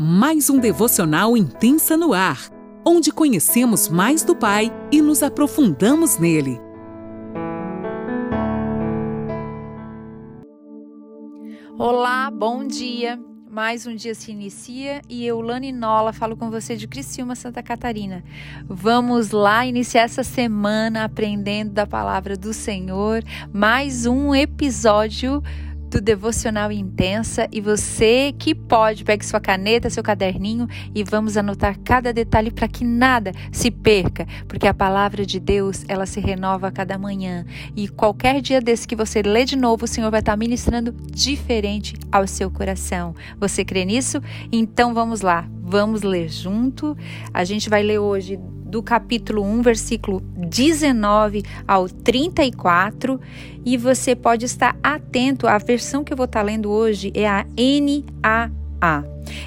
mais um devocional intensa no ar, onde conhecemos mais do Pai e nos aprofundamos nele. Olá, bom dia. Mais um dia se inicia e eu, Lani Nola, falo com você de Criciúma, Santa Catarina. Vamos lá iniciar essa semana aprendendo da palavra do Senhor. Mais um episódio do Devocional Intensa e você que pode, pegue sua caneta, seu caderninho e vamos anotar cada detalhe para que nada se perca, porque a palavra de Deus, ela se renova a cada manhã e qualquer dia desse que você lê de novo, o Senhor vai estar ministrando diferente ao seu coração. Você crê nisso? Então vamos lá, vamos ler junto. A gente vai ler hoje do capítulo 1, versículo 19 ao 34, e você pode estar atento. A versão que eu vou estar lendo hoje é a NAA.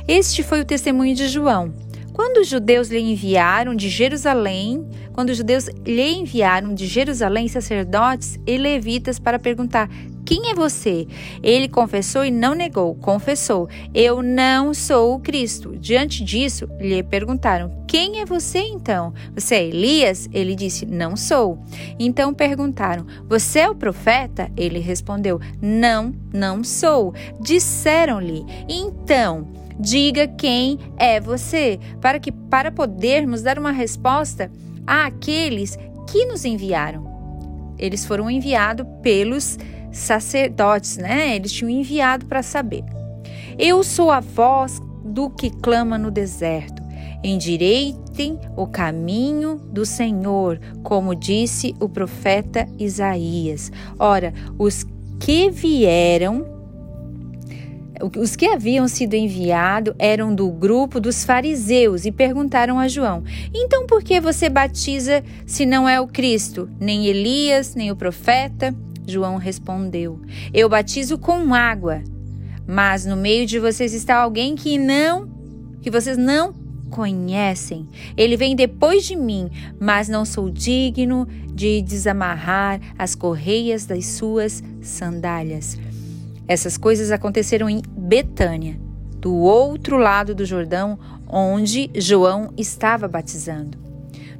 Este foi o testemunho de João. Quando os judeus lhe enviaram de Jerusalém, quando os judeus lhe enviaram de Jerusalém sacerdotes e levitas para perguntar: quem é você? Ele confessou e não negou, confessou: Eu não sou o Cristo. Diante disso, lhe perguntaram: Quem é você então? Você é Elias? Ele disse: Não sou. Então perguntaram: Você é o profeta? Ele respondeu: Não, não sou. Disseram-lhe: Então, diga quem é você, para que para podermos dar uma resposta àqueles que nos enviaram. Eles foram enviados pelos sacerdotes, né? Eles tinham enviado para saber. Eu sou a voz do que clama no deserto. Endireitem o caminho do Senhor, como disse o profeta Isaías. Ora, os que vieram os que haviam sido enviados eram do grupo dos fariseus e perguntaram a João: Então por que você batiza se não é o Cristo, nem Elias, nem o profeta? João respondeu: Eu batizo com água, mas no meio de vocês está alguém que não, que vocês não conhecem. Ele vem depois de mim, mas não sou digno de desamarrar as correias das suas sandálias. Essas coisas aconteceram em Betânia, do outro lado do Jordão, onde João estava batizando.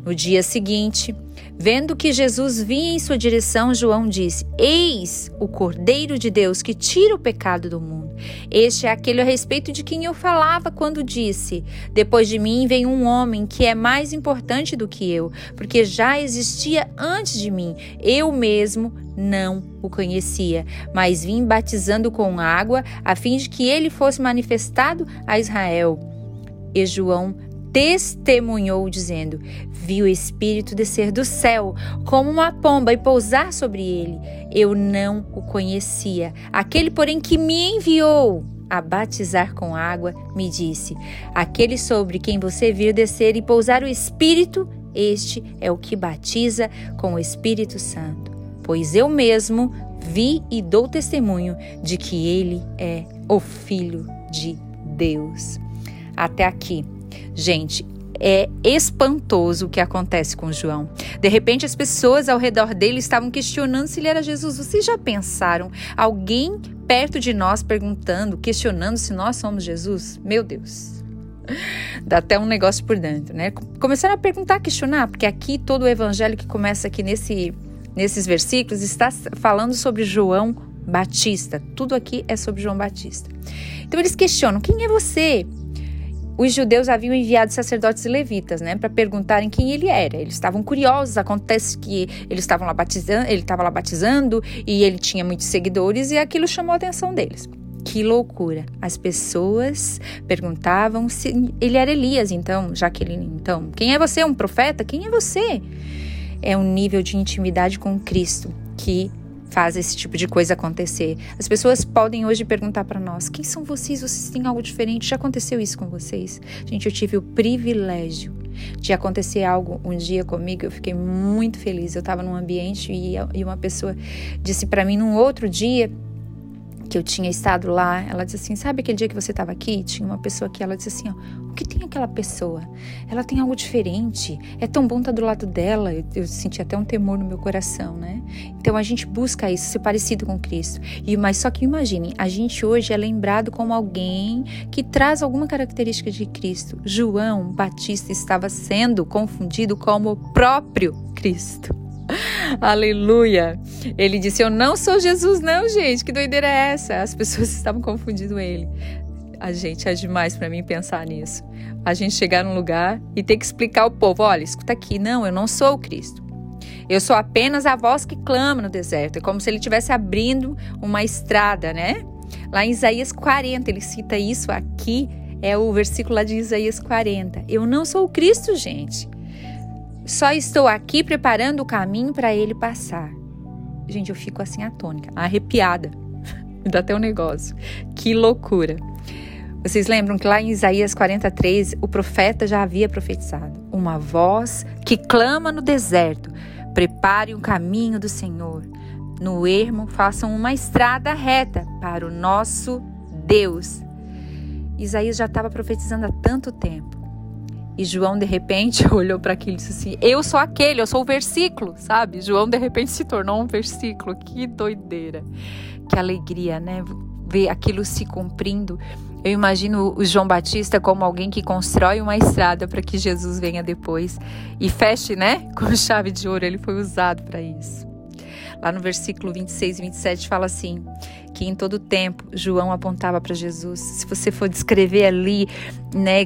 No dia seguinte, Vendo que Jesus vinha em sua direção, João disse: Eis o Cordeiro de Deus que tira o pecado do mundo. Este é aquele a respeito de quem eu falava quando disse: Depois de mim vem um homem que é mais importante do que eu, porque já existia antes de mim. Eu mesmo não o conhecia, mas vim batizando com água a fim de que ele fosse manifestado a Israel. E João testemunhou, dizendo: Vi o Espírito descer do céu como uma pomba e pousar sobre ele. Eu não o conhecia. Aquele, porém, que me enviou a batizar com água, me disse: Aquele sobre quem você vir descer e pousar o Espírito, este é o que batiza com o Espírito Santo. Pois eu mesmo vi e dou testemunho de que ele é o Filho de Deus. Até aqui. Gente, é espantoso o que acontece com João. De repente, as pessoas ao redor dele estavam questionando se ele era Jesus. Vocês já pensaram alguém perto de nós perguntando, questionando se nós somos Jesus? Meu Deus. Dá até um negócio por dentro, né? Começaram a perguntar, questionar, porque aqui todo o evangelho que começa aqui nesse, nesses versículos está falando sobre João Batista. Tudo aqui é sobre João Batista. Então eles questionam: quem é você? Os judeus haviam enviado sacerdotes e levitas, né, para perguntarem quem ele era. Eles estavam curiosos. Acontece que eles estavam lá batizando, ele estava lá batizando e ele tinha muitos seguidores e aquilo chamou a atenção deles. Que loucura! As pessoas perguntavam se ele era Elias, então, já que ele então, quem é você? Um profeta? Quem é você? É um nível de intimidade com Cristo que faz esse tipo de coisa acontecer. As pessoas podem hoje perguntar para nós: quem são vocês? Vocês têm algo diferente? Já aconteceu isso com vocês? Gente, eu tive o privilégio de acontecer algo um dia comigo, eu fiquei muito feliz. Eu estava num ambiente e, e uma pessoa disse para mim num outro dia que eu tinha estado lá, ela disse assim: Sabe aquele dia que você estava aqui? Tinha uma pessoa aqui, ela disse assim: ó, O que tem aquela pessoa? Ela tem algo diferente. É tão bom estar do lado dela. Eu, eu senti até um temor no meu coração, né? Então a gente busca isso, ser parecido com Cristo. E Mas só que imagine, a gente hoje é lembrado como alguém que traz alguma característica de Cristo. João Batista estava sendo confundido como o próprio Cristo. Aleluia. Ele disse: Eu não sou Jesus, não, gente. Que doideira é essa? As pessoas estavam confundindo ele. A gente é demais para mim pensar nisso. A gente chegar num lugar e ter que explicar ao povo: olha, escuta aqui, não, eu não sou o Cristo. Eu sou apenas a voz que clama no deserto. É como se ele estivesse abrindo uma estrada, né? Lá em Isaías 40, ele cita isso aqui, é o versículo lá de Isaías 40. Eu não sou o Cristo, gente. Só estou aqui preparando o caminho para ele passar. Gente, eu fico assim atônica, arrepiada. Dá até um negócio. Que loucura. Vocês lembram que lá em Isaías 43, o profeta já havia profetizado: Uma voz que clama no deserto, prepare um caminho do Senhor. No ermo, façam uma estrada reta para o nosso Deus. Isaías já estava profetizando há tanto tempo. E João, de repente, olhou para aquilo e disse assim: Eu sou aquele, eu sou o versículo, sabe? João, de repente, se tornou um versículo. Que doideira. Que alegria, né? Ver aquilo se cumprindo. Eu imagino o João Batista como alguém que constrói uma estrada para que Jesus venha depois e feche, né? Com chave de ouro. Ele foi usado para isso. Lá no versículo 26 e 27 fala assim: que em todo tempo João apontava para Jesus. Se você for descrever ali, né,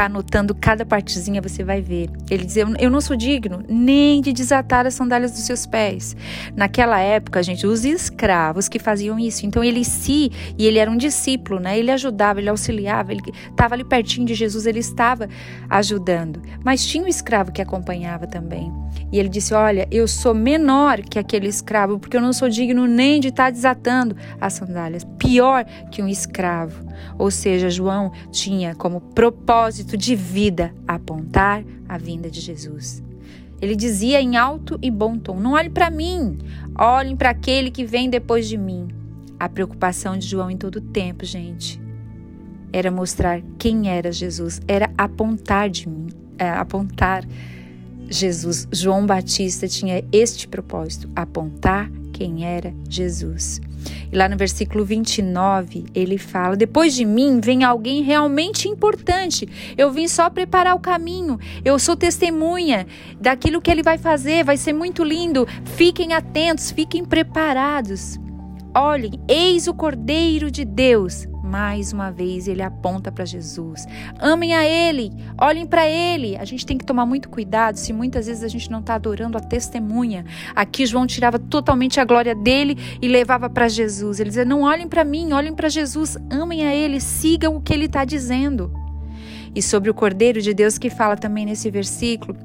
ficar anotando cada partezinha, você vai ver. Ele dizia: Eu não sou digno nem de desatar as sandálias dos seus pés. Naquela época, gente, os escravos que faziam isso. Então ele se e ele era um discípulo, né? Ele ajudava, ele auxiliava, ele estava ali pertinho de Jesus, ele estava ajudando. Mas tinha um escravo que acompanhava também. E ele disse: Olha, eu sou menor que aquele escravo, porque eu não sou digno nem de estar desatando as sandálias. Pior que um escravo. Ou seja, João tinha como propósito de vida apontar a vinda de Jesus. Ele dizia em alto e bom tom: Não olhem para mim, olhem para aquele que vem depois de mim. A preocupação de João em todo o tempo, gente, era mostrar quem era Jesus, era apontar de mim, é, apontar Jesus, João Batista tinha este propósito: apontar quem era Jesus. E lá no versículo 29, ele fala: Depois de mim vem alguém realmente importante. Eu vim só preparar o caminho. Eu sou testemunha daquilo que ele vai fazer. Vai ser muito lindo. Fiquem atentos, fiquem preparados. Olhem, eis o Cordeiro de Deus mais uma vez ele aponta para Jesus. Amem a Ele, olhem para Ele. A gente tem que tomar muito cuidado se muitas vezes a gente não está adorando a testemunha. Aqui João tirava totalmente a glória dele e levava para Jesus. Ele dizia: Não olhem para mim, olhem para Jesus, amem a Ele, sigam o que Ele está dizendo. E sobre o Cordeiro de Deus que fala também nesse versículo.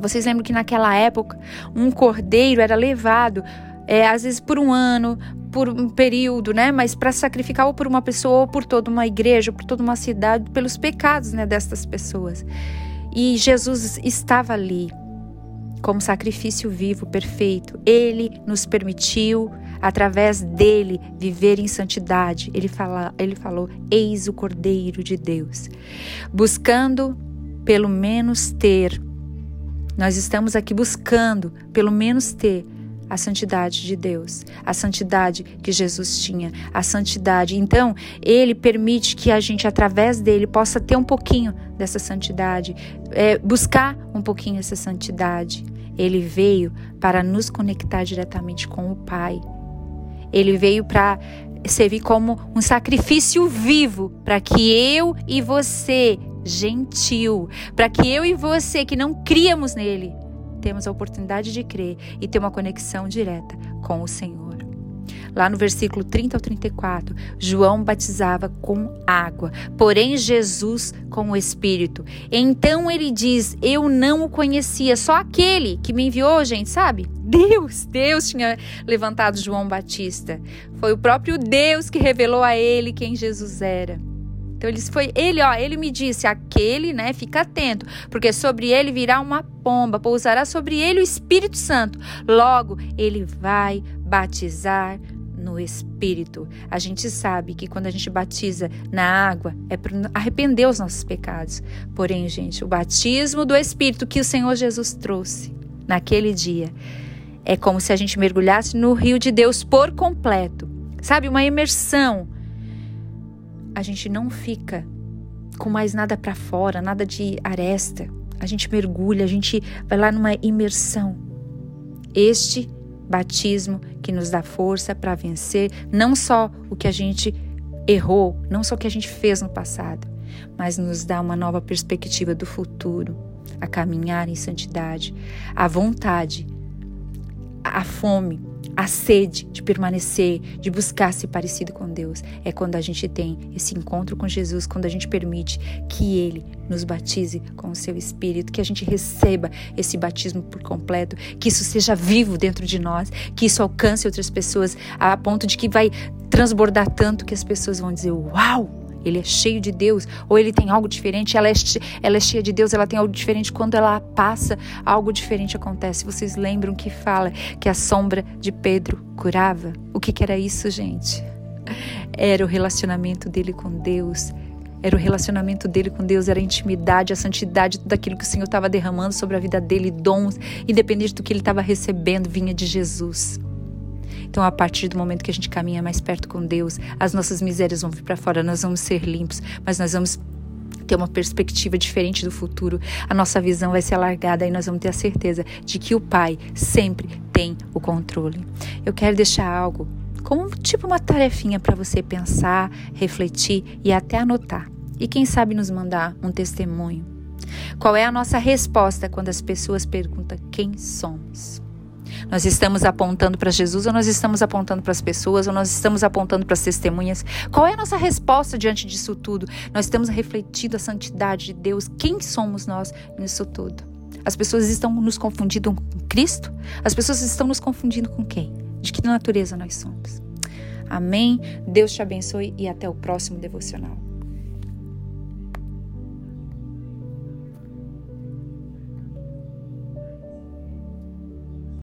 Vocês lembram que naquela época um cordeiro era levado é, às vezes por um ano, por um período, né? Mas para sacrificar ou por uma pessoa ou por toda uma igreja, ou por toda uma cidade, pelos pecados, né, destas pessoas. E Jesus estava ali como sacrifício vivo, perfeito. Ele nos permitiu, através dele, viver em santidade. Ele, fala, ele falou: Eis o Cordeiro de Deus. Buscando, pelo menos, ter. Nós estamos aqui buscando, pelo menos, ter a santidade de Deus, a santidade que Jesus tinha, a santidade. Então, ele permite que a gente, através dele, possa ter um pouquinho dessa santidade, é, buscar um pouquinho essa santidade. Ele veio para nos conectar diretamente com o Pai. Ele veio para servir como um sacrifício vivo para que eu e você, gentil, para que eu e você que não criamos nele, temos a oportunidade de crer e ter uma conexão direta com o Senhor. Lá no versículo 30 ao 34, João batizava com água, porém Jesus com o Espírito. Então ele diz: Eu não o conhecia, só aquele que me enviou, gente, sabe? Deus, Deus tinha levantado João Batista. Foi o próprio Deus que revelou a ele quem Jesus era. Então ele foi, ele, ó, ele me disse, aquele, né, fica atento, porque sobre ele virá uma pomba, pousará sobre ele o Espírito Santo. Logo, ele vai batizar no Espírito. A gente sabe que quando a gente batiza na água é para arrepender os nossos pecados. Porém, gente, o batismo do Espírito que o Senhor Jesus trouxe naquele dia é como se a gente mergulhasse no rio de Deus por completo. Sabe, uma imersão. A gente não fica com mais nada para fora, nada de aresta. A gente mergulha, a gente vai lá numa imersão. Este batismo que nos dá força para vencer não só o que a gente errou, não só o que a gente fez no passado, mas nos dá uma nova perspectiva do futuro, a caminhar em santidade, a vontade, a fome a sede de permanecer, de buscar ser parecido com Deus, é quando a gente tem esse encontro com Jesus, quando a gente permite que Ele nos batize com o seu Espírito, que a gente receba esse batismo por completo, que isso seja vivo dentro de nós, que isso alcance outras pessoas a ponto de que vai transbordar tanto que as pessoas vão dizer: Uau! Ele é cheio de Deus, ou ele tem algo diferente, ela é, ela é cheia de Deus, ela tem algo diferente. Quando ela passa, algo diferente acontece. Vocês lembram que fala que a sombra de Pedro curava? O que, que era isso, gente? Era o relacionamento dele com Deus. Era o relacionamento dele com Deus, era a intimidade, a santidade, tudo aquilo que o Senhor estava derramando sobre a vida dele, dons, independente do que ele estava recebendo, vinha de Jesus. Então, a partir do momento que a gente caminha mais perto com Deus, as nossas misérias vão vir para fora, nós vamos ser limpos, mas nós vamos ter uma perspectiva diferente do futuro, a nossa visão vai ser alargada e nós vamos ter a certeza de que o Pai sempre tem o controle. Eu quero deixar algo como tipo uma tarefinha para você pensar, refletir e até anotar. E quem sabe nos mandar um testemunho. Qual é a nossa resposta quando as pessoas perguntam quem somos? Nós estamos apontando para Jesus ou nós estamos apontando para as pessoas ou nós estamos apontando para as testemunhas? Qual é a nossa resposta diante disso tudo? Nós estamos refletindo a santidade de Deus. Quem somos nós nisso tudo? As pessoas estão nos confundindo com Cristo? As pessoas estão nos confundindo com quem? De que natureza nós somos? Amém? Deus te abençoe e até o próximo devocional.